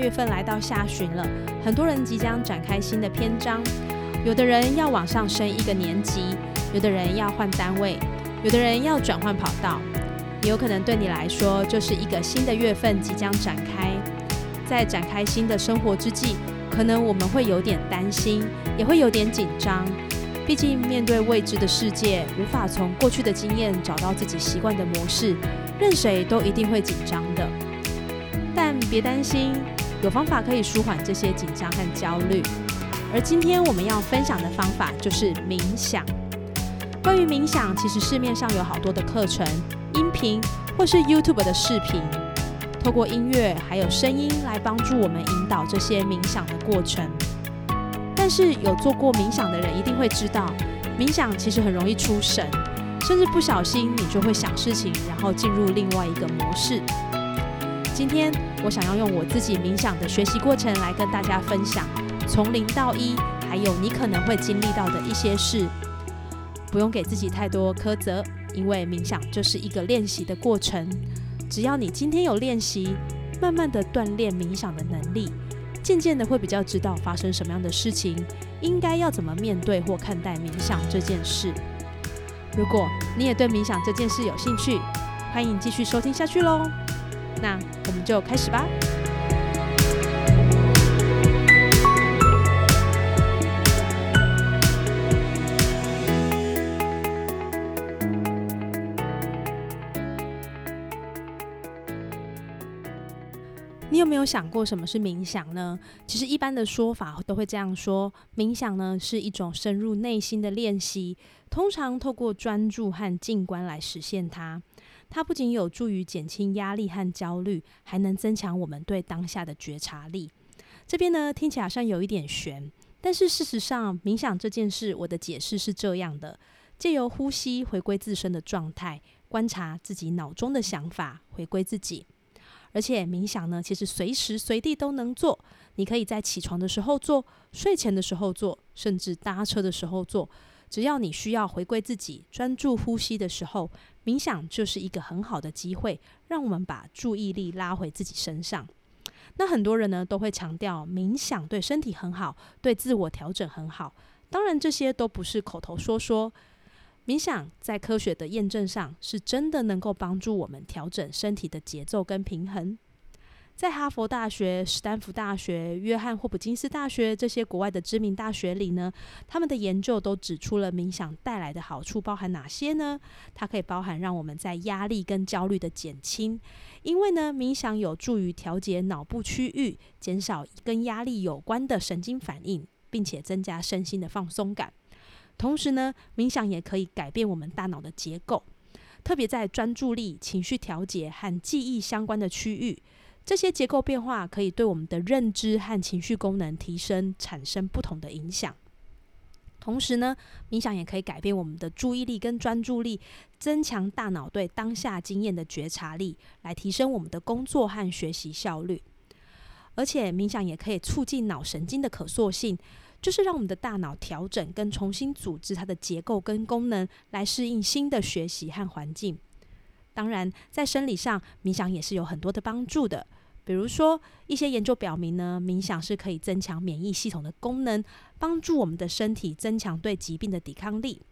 月份来到下旬了，很多人即将展开新的篇章。有的人要往上升一个年级，有的人要换单位，有的人要转换跑道。也有可能对你来说，就是一个新的月份即将展开。在展开新的生活之际，可能我们会有点担心，也会有点紧张。毕竟面对未知的世界，无法从过去的经验找到自己习惯的模式，任谁都一定会紧张的。但别担心。有方法可以舒缓这些紧张和焦虑，而今天我们要分享的方法就是冥想。关于冥想，其实市面上有好多的课程、音频或是 YouTube 的视频，透过音乐还有声音来帮助我们引导这些冥想的过程。但是有做过冥想的人一定会知道，冥想其实很容易出神，甚至不小心你就会想事情，然后进入另外一个模式。今天我想要用我自己冥想的学习过程来跟大家分享，从零到一，还有你可能会经历到的一些事。不用给自己太多苛责，因为冥想就是一个练习的过程。只要你今天有练习，慢慢的锻炼冥想的能力，渐渐的会比较知道发生什么样的事情，应该要怎么面对或看待冥想这件事。如果你也对冥想这件事有兴趣，欢迎继续收听下去喽。那我们就开始吧。你有没有想过什么是冥想呢？其实一般的说法都会这样说：冥想呢是一种深入内心的练习，通常透过专注和静观来实现它。它不仅有助于减轻压力和焦虑，还能增强我们对当下的觉察力。这边呢听起来好像有一点悬，但是事实上，冥想这件事，我的解释是这样的：借由呼吸回归自身的状态，观察自己脑中的想法，回归自己。而且冥想呢，其实随时随地都能做，你可以在起床的时候做，睡前的时候做，甚至搭车的时候做。只要你需要回归自己、专注呼吸的时候，冥想就是一个很好的机会，让我们把注意力拉回自己身上。那很多人呢都会强调冥想对身体很好，对自我调整很好。当然，这些都不是口头说说。冥想在科学的验证上，是真的能够帮助我们调整身体的节奏跟平衡。在哈佛大学、斯坦福大学、约翰霍普金斯大学这些国外的知名大学里呢，他们的研究都指出了冥想带来的好处包含哪些呢？它可以包含让我们在压力跟焦虑的减轻，因为呢，冥想有助于调节脑部区域，减少跟压力有关的神经反应，并且增加身心的放松感。同时呢，冥想也可以改变我们大脑的结构，特别在专注力、情绪调节和记忆相关的区域。这些结构变化可以对我们的认知和情绪功能提升产生不同的影响。同时呢，冥想也可以改变我们的注意力跟专注力，增强大脑对当下经验的觉察力，来提升我们的工作和学习效率。而且，冥想也可以促进脑神经的可塑性，就是让我们的大脑调整跟重新组织它的结构跟功能，来适应新的学习和环境。当然，在生理上，冥想也是有很多的帮助的。比如说，一些研究表明呢，冥想是可以增强免疫系统的功能，帮助我们的身体增强对疾病的抵抗力。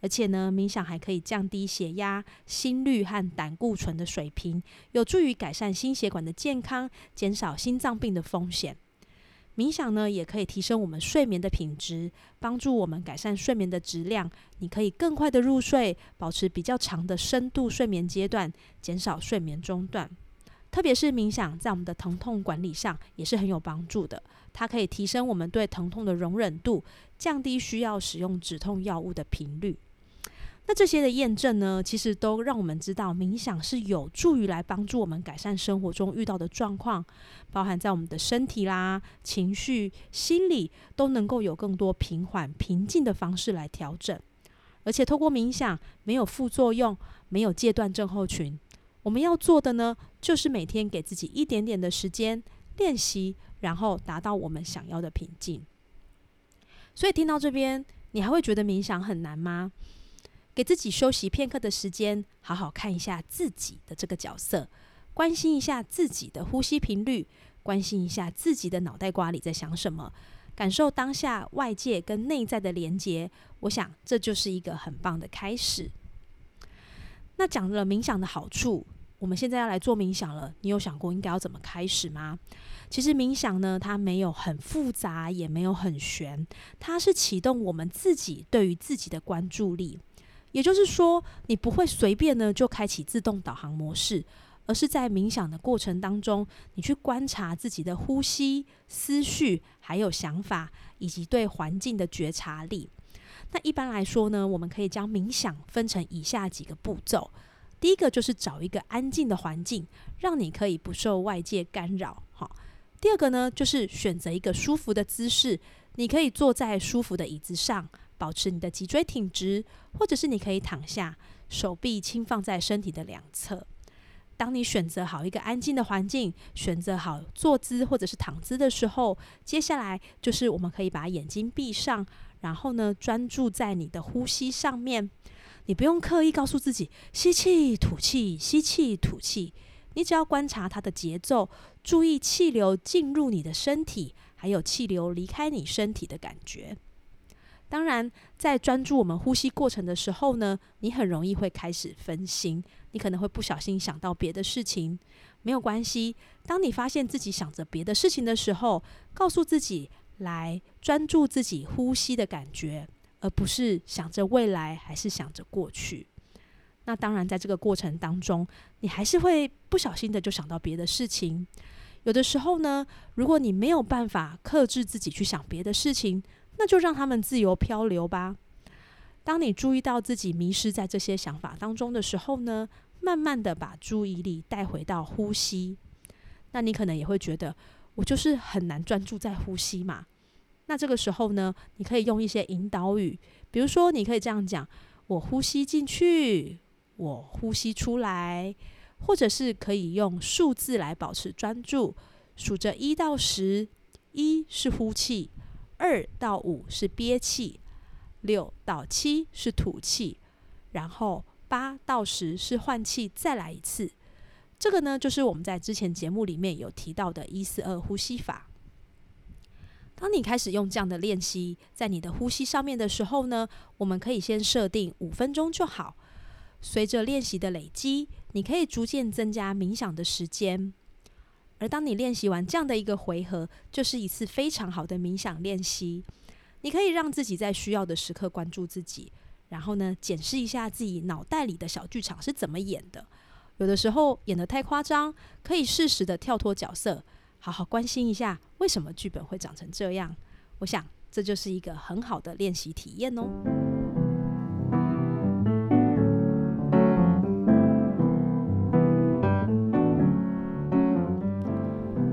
而且呢，冥想还可以降低血压、心率和胆固醇的水平，有助于改善心血管的健康，减少心脏病的风险。冥想呢，也可以提升我们睡眠的品质，帮助我们改善睡眠的质量。你可以更快的入睡，保持比较长的深度睡眠阶段，减少睡眠中断。特别是冥想，在我们的疼痛管理上也是很有帮助的。它可以提升我们对疼痛的容忍度，降低需要使用止痛药物的频率。那这些的验证呢，其实都让我们知道，冥想是有助于来帮助我们改善生活中遇到的状况，包含在我们的身体啦、情绪、心理都能够有更多平缓、平静的方式来调整。而且透过冥想，没有副作用，没有戒断症候群。我们要做的呢，就是每天给自己一点点的时间练习，然后达到我们想要的平静。所以听到这边，你还会觉得冥想很难吗？给自己休息片刻的时间，好好看一下自己的这个角色，关心一下自己的呼吸频率，关心一下自己的脑袋瓜里在想什么，感受当下外界跟内在的连接。我想这就是一个很棒的开始。那讲了冥想的好处，我们现在要来做冥想了。你有想过应该要怎么开始吗？其实冥想呢，它没有很复杂，也没有很玄，它是启动我们自己对于自己的关注力。也就是说，你不会随便呢就开启自动导航模式，而是在冥想的过程当中，你去观察自己的呼吸、思绪，还有想法，以及对环境的觉察力。那一般来说呢，我们可以将冥想分成以下几个步骤。第一个就是找一个安静的环境，让你可以不受外界干扰。好，第二个呢，就是选择一个舒服的姿势，你可以坐在舒服的椅子上，保持你的脊椎挺直，或者是你可以躺下，手臂轻放在身体的两侧。当你选择好一个安静的环境，选择好坐姿或者是躺姿的时候，接下来就是我们可以把眼睛闭上。然后呢，专注在你的呼吸上面，你不用刻意告诉自己吸气、吐气、吸气、吐气，你只要观察它的节奏，注意气流进入你的身体，还有气流离开你身体的感觉。当然，在专注我们呼吸过程的时候呢，你很容易会开始分心，你可能会不小心想到别的事情，没有关系。当你发现自己想着别的事情的时候，告诉自己。来专注自己呼吸的感觉，而不是想着未来，还是想着过去。那当然，在这个过程当中，你还是会不小心的就想到别的事情。有的时候呢，如果你没有办法克制自己去想别的事情，那就让他们自由漂流吧。当你注意到自己迷失在这些想法当中的时候呢，慢慢的把注意力带回到呼吸。那你可能也会觉得，我就是很难专注在呼吸嘛。那这个时候呢，你可以用一些引导语，比如说，你可以这样讲：“我呼吸进去，我呼吸出来。”或者是可以用数字来保持专注，数着一到十，一是呼气，二到五是憋气，六到七是吐气，然后八到十是换气，再来一次。这个呢，就是我们在之前节目里面有提到的“一四二”呼吸法。当你开始用这样的练习，在你的呼吸上面的时候呢，我们可以先设定五分钟就好。随着练习的累积，你可以逐渐增加冥想的时间。而当你练习完这样的一个回合，就是一次非常好的冥想练习。你可以让自己在需要的时刻关注自己，然后呢，检视一下自己脑袋里的小剧场是怎么演的。有的时候演得太夸张，可以适时的跳脱角色。好好关心一下，为什么剧本会长成这样？我想这就是一个很好的练习体验哦。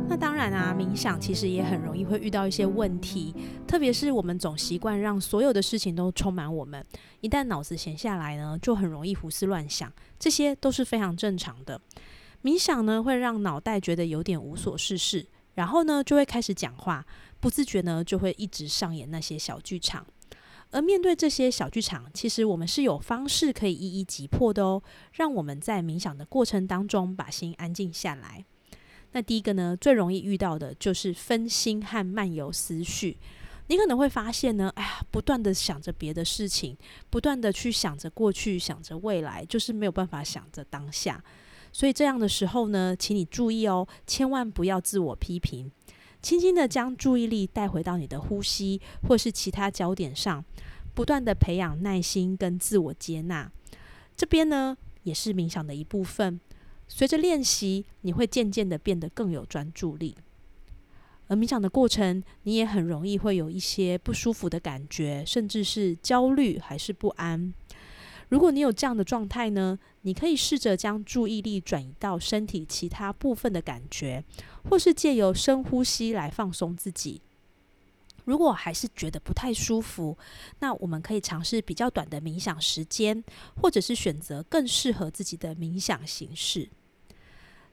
那当然啊，冥想其实也很容易会遇到一些问题，特别是我们总习惯让所有的事情都充满我们，一旦脑子闲下来呢，就很容易胡思乱想，这些都是非常正常的。冥想呢，会让脑袋觉得有点无所事事，然后呢，就会开始讲话，不自觉呢，就会一直上演那些小剧场。而面对这些小剧场，其实我们是有方式可以一一击破的哦，让我们在冥想的过程当中把心安静下来。那第一个呢，最容易遇到的就是分心和漫游思绪。你可能会发现呢，哎呀，不断的想着别的事情，不断的去想着过去，想着未来，就是没有办法想着当下。所以这样的时候呢，请你注意哦，千万不要自我批评，轻轻的将注意力带回到你的呼吸或是其他焦点上，不断的培养耐心跟自我接纳。这边呢，也是冥想的一部分。随着练习，你会渐渐的变得更有专注力。而冥想的过程，你也很容易会有一些不舒服的感觉，甚至是焦虑还是不安。如果你有这样的状态呢，你可以试着将注意力转移到身体其他部分的感觉，或是借由深呼吸来放松自己。如果还是觉得不太舒服，那我们可以尝试比较短的冥想时间，或者是选择更适合自己的冥想形式。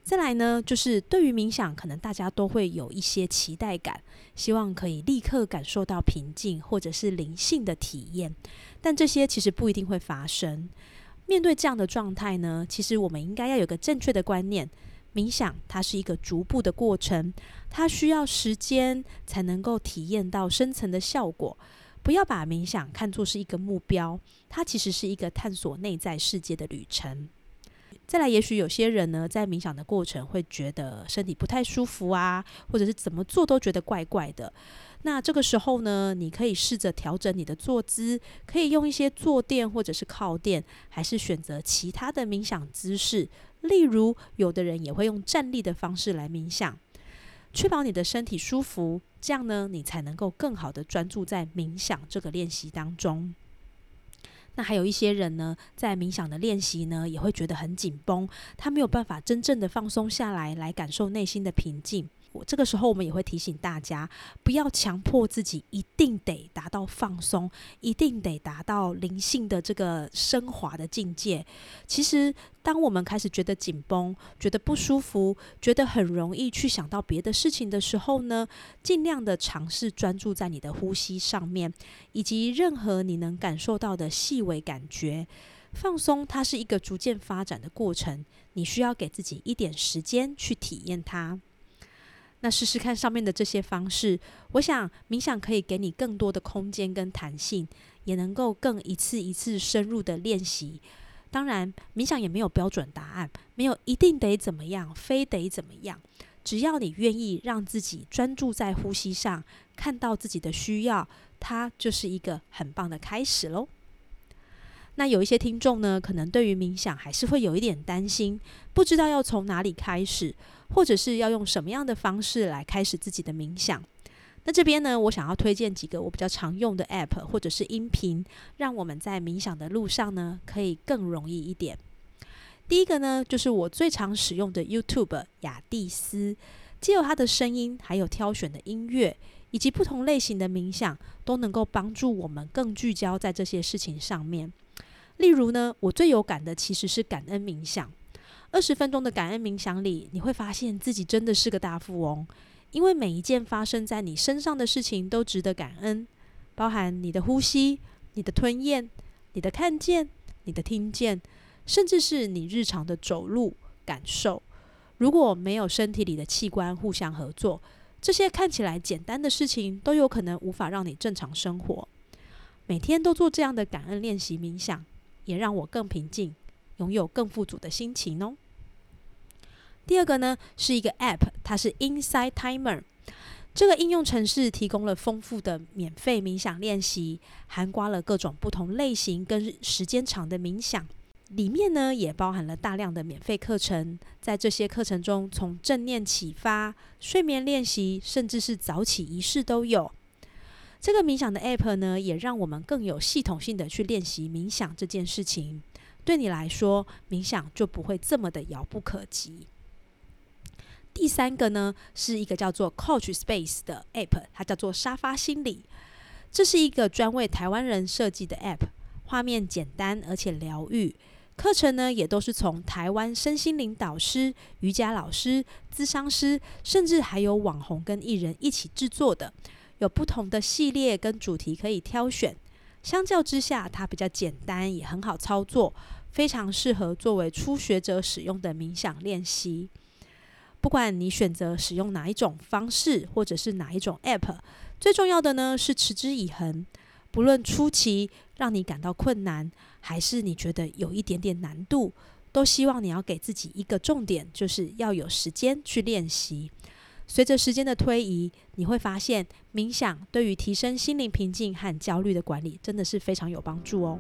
再来呢，就是对于冥想，可能大家都会有一些期待感，希望可以立刻感受到平静或者是灵性的体验，但这些其实不一定会发生。面对这样的状态呢，其实我们应该要有个正确的观念。冥想它是一个逐步的过程，它需要时间才能够体验到深层的效果。不要把冥想看作是一个目标，它其实是一个探索内在世界的旅程。再来，也许有些人呢，在冥想的过程会觉得身体不太舒服啊，或者是怎么做都觉得怪怪的。那这个时候呢，你可以试着调整你的坐姿，可以用一些坐垫或者是靠垫，还是选择其他的冥想姿势。例如，有的人也会用站立的方式来冥想，确保你的身体舒服，这样呢，你才能够更好的专注在冥想这个练习当中。那还有一些人呢，在冥想的练习呢，也会觉得很紧绷，他没有办法真正的放松下来，来感受内心的平静。这个时候，我们也会提醒大家，不要强迫自己一定得达到放松，一定得达到灵性的这个升华的境界。其实，当我们开始觉得紧绷、觉得不舒服、觉得很容易去想到别的事情的时候呢，尽量的尝试专注在你的呼吸上面，以及任何你能感受到的细微感觉。放松，它是一个逐渐发展的过程，你需要给自己一点时间去体验它。那试试看上面的这些方式，我想冥想可以给你更多的空间跟弹性，也能够更一次一次深入的练习。当然，冥想也没有标准答案，没有一定得怎么样，非得怎么样。只要你愿意让自己专注在呼吸上，看到自己的需要，它就是一个很棒的开始喽。那有一些听众呢，可能对于冥想还是会有一点担心，不知道要从哪里开始。或者是要用什么样的方式来开始自己的冥想？那这边呢，我想要推荐几个我比较常用的 App 或者是音频，让我们在冥想的路上呢，可以更容易一点。第一个呢，就是我最常使用的 YouTube 雅蒂斯，既有它的声音，还有挑选的音乐，以及不同类型的冥想，都能够帮助我们更聚焦在这些事情上面。例如呢，我最有感的其实是感恩冥想。二十分钟的感恩冥想里，你会发现自己真的是个大富翁，因为每一件发生在你身上的事情都值得感恩，包含你的呼吸、你的吞咽、你的看见、你的听见，甚至是你日常的走路感受。如果没有身体里的器官互相合作，这些看起来简单的事情都有可能无法让你正常生活。每天都做这样的感恩练习冥想，也让我更平静。拥有更富足的心情哦。第二个呢，是一个 App，它是 Inside Timer。这个应用程式提供了丰富的免费冥想练习，涵盖了各种不同类型跟时间长的冥想。里面呢，也包含了大量的免费课程。在这些课程中，从正念启发、睡眠练习，甚至是早起仪式都有。这个冥想的 App 呢，也让我们更有系统性的去练习冥想这件事情。对你来说，冥想就不会这么的遥不可及。第三个呢，是一个叫做 Couch Space 的 App，它叫做沙发心理。这是一个专为台湾人设计的 App，画面简单而且疗愈。课程呢，也都是从台湾身心灵导师、瑜伽老师、咨商师，甚至还有网红跟艺人一起制作的，有不同的系列跟主题可以挑选。相较之下，它比较简单，也很好操作。非常适合作为初学者使用的冥想练习。不管你选择使用哪一种方式，或者是哪一种 App，最重要的呢是持之以恒。不论初期让你感到困难，还是你觉得有一点点难度，都希望你要给自己一个重点，就是要有时间去练习。随着时间的推移，你会发现冥想对于提升心灵平静和焦虑的管理，真的是非常有帮助哦。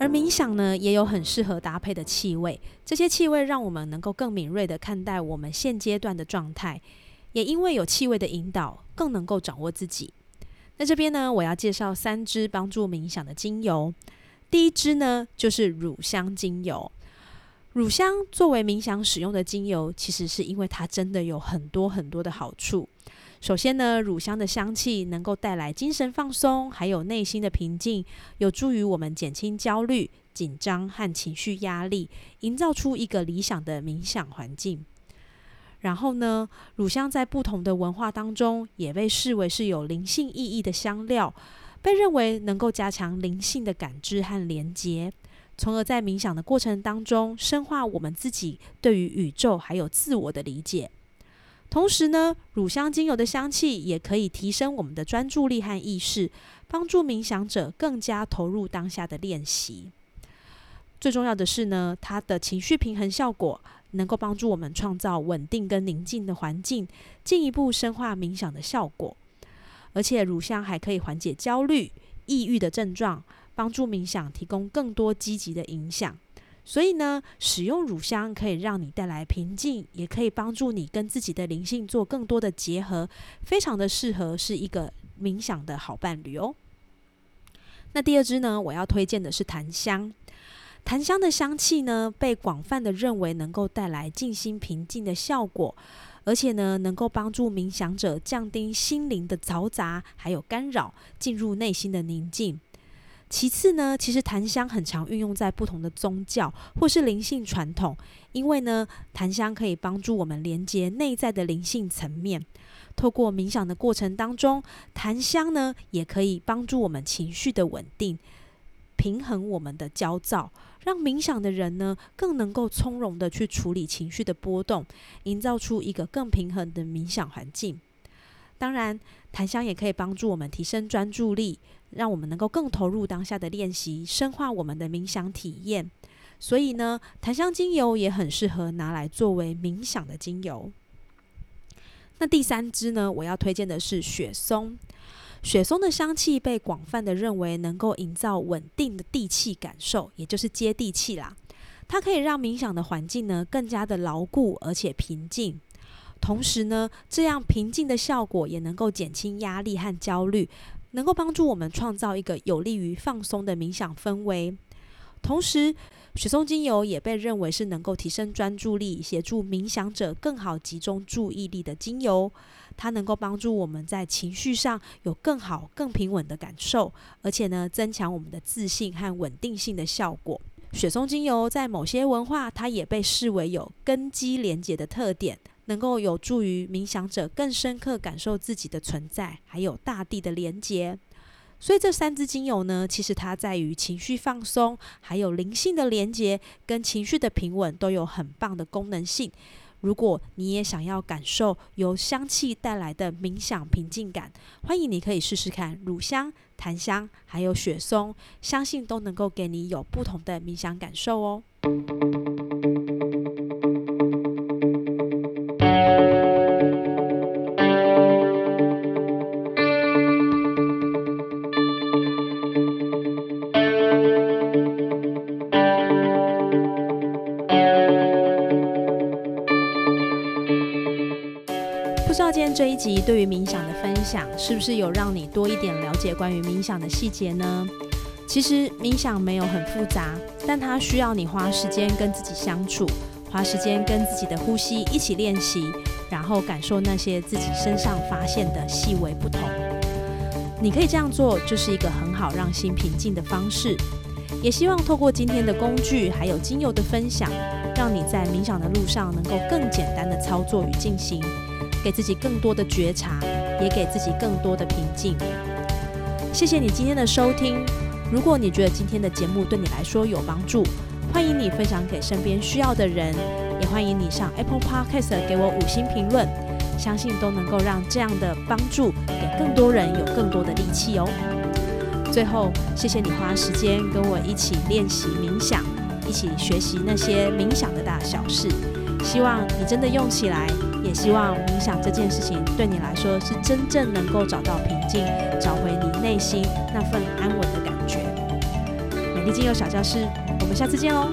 而冥想呢，也有很适合搭配的气味，这些气味让我们能够更敏锐的看待我们现阶段的状态，也因为有气味的引导，更能够掌握自己。那这边呢，我要介绍三支帮助冥想的精油。第一支呢，就是乳香精油。乳香作为冥想使用的精油，其实是因为它真的有很多很多的好处。首先呢，乳香的香气能够带来精神放松，还有内心的平静，有助于我们减轻焦虑、紧张和情绪压力，营造出一个理想的冥想环境。然后呢，乳香在不同的文化当中也被视为是有灵性意义的香料，被认为能够加强灵性的感知和连接，从而在冥想的过程当中深化我们自己对于宇宙还有自我的理解。同时呢，乳香精油的香气也可以提升我们的专注力和意识，帮助冥想者更加投入当下的练习。最重要的是呢，它的情绪平衡效果能够帮助我们创造稳定跟宁静的环境，进一步深化冥想的效果。而且乳香还可以缓解焦虑、抑郁的症状，帮助冥想提供更多积极的影响。所以呢，使用乳香可以让你带来平静，也可以帮助你跟自己的灵性做更多的结合，非常的适合是一个冥想的好伴侣哦。那第二支呢，我要推荐的是檀香。檀香的香气呢，被广泛的认为能够带来静心平静的效果，而且呢，能够帮助冥想者降低心灵的嘈杂还有干扰，进入内心的宁静。其次呢，其实檀香很常运用在不同的宗教或是灵性传统，因为呢，檀香可以帮助我们连接内在的灵性层面。透过冥想的过程当中，檀香呢也可以帮助我们情绪的稳定，平衡我们的焦躁，让冥想的人呢更能够从容的去处理情绪的波动，营造出一个更平衡的冥想环境。当然，檀香也可以帮助我们提升专注力。让我们能够更投入当下的练习，深化我们的冥想体验。所以呢，檀香精油也很适合拿来作为冥想的精油。那第三支呢，我要推荐的是雪松。雪松的香气被广泛的认为能够营造稳定的地气感受，也就是接地气啦。它可以让冥想的环境呢更加的牢固而且平静。同时呢，这样平静的效果也能够减轻压力和焦虑。能够帮助我们创造一个有利于放松的冥想氛围。同时，雪松精油也被认为是能够提升专注力、协助冥想者更好集中注意力的精油。它能够帮助我们在情绪上有更好、更平稳的感受，而且呢，增强我们的自信和稳定性的效果。雪松精油在某些文化，它也被视为有根基连结的特点。能够有助于冥想者更深刻感受自己的存在，还有大地的连结。所以这三支精油呢，其实它在于情绪放松，还有灵性的连接跟情绪的平稳，都有很棒的功能性。如果你也想要感受由香气带来的冥想平静感，欢迎你可以试试看乳香、檀香还有雪松，相信都能够给你有不同的冥想感受哦。集对于冥想的分享，是不是有让你多一点了解关于冥想的细节呢？其实冥想没有很复杂，但它需要你花时间跟自己相处，花时间跟自己的呼吸一起练习，然后感受那些自己身上发现的细微不同。你可以这样做，就是一个很好让心平静的方式。也希望透过今天的工具还有精油的分享，让你在冥想的路上能够更简单的操作与进行。给自己更多的觉察，也给自己更多的平静。谢谢你今天的收听。如果你觉得今天的节目对你来说有帮助，欢迎你分享给身边需要的人，也欢迎你上 Apple Podcast 给我五星评论，相信都能够让这样的帮助给更多人有更多的力气哦。最后，谢谢你花时间跟我一起练习冥想，一起学习那些冥想的大小事。希望你真的用起来。也希望冥想这件事情对你来说是真正能够找到平静，找回你内心那份安稳的感觉。美丽精油小教室，我们下次见喽。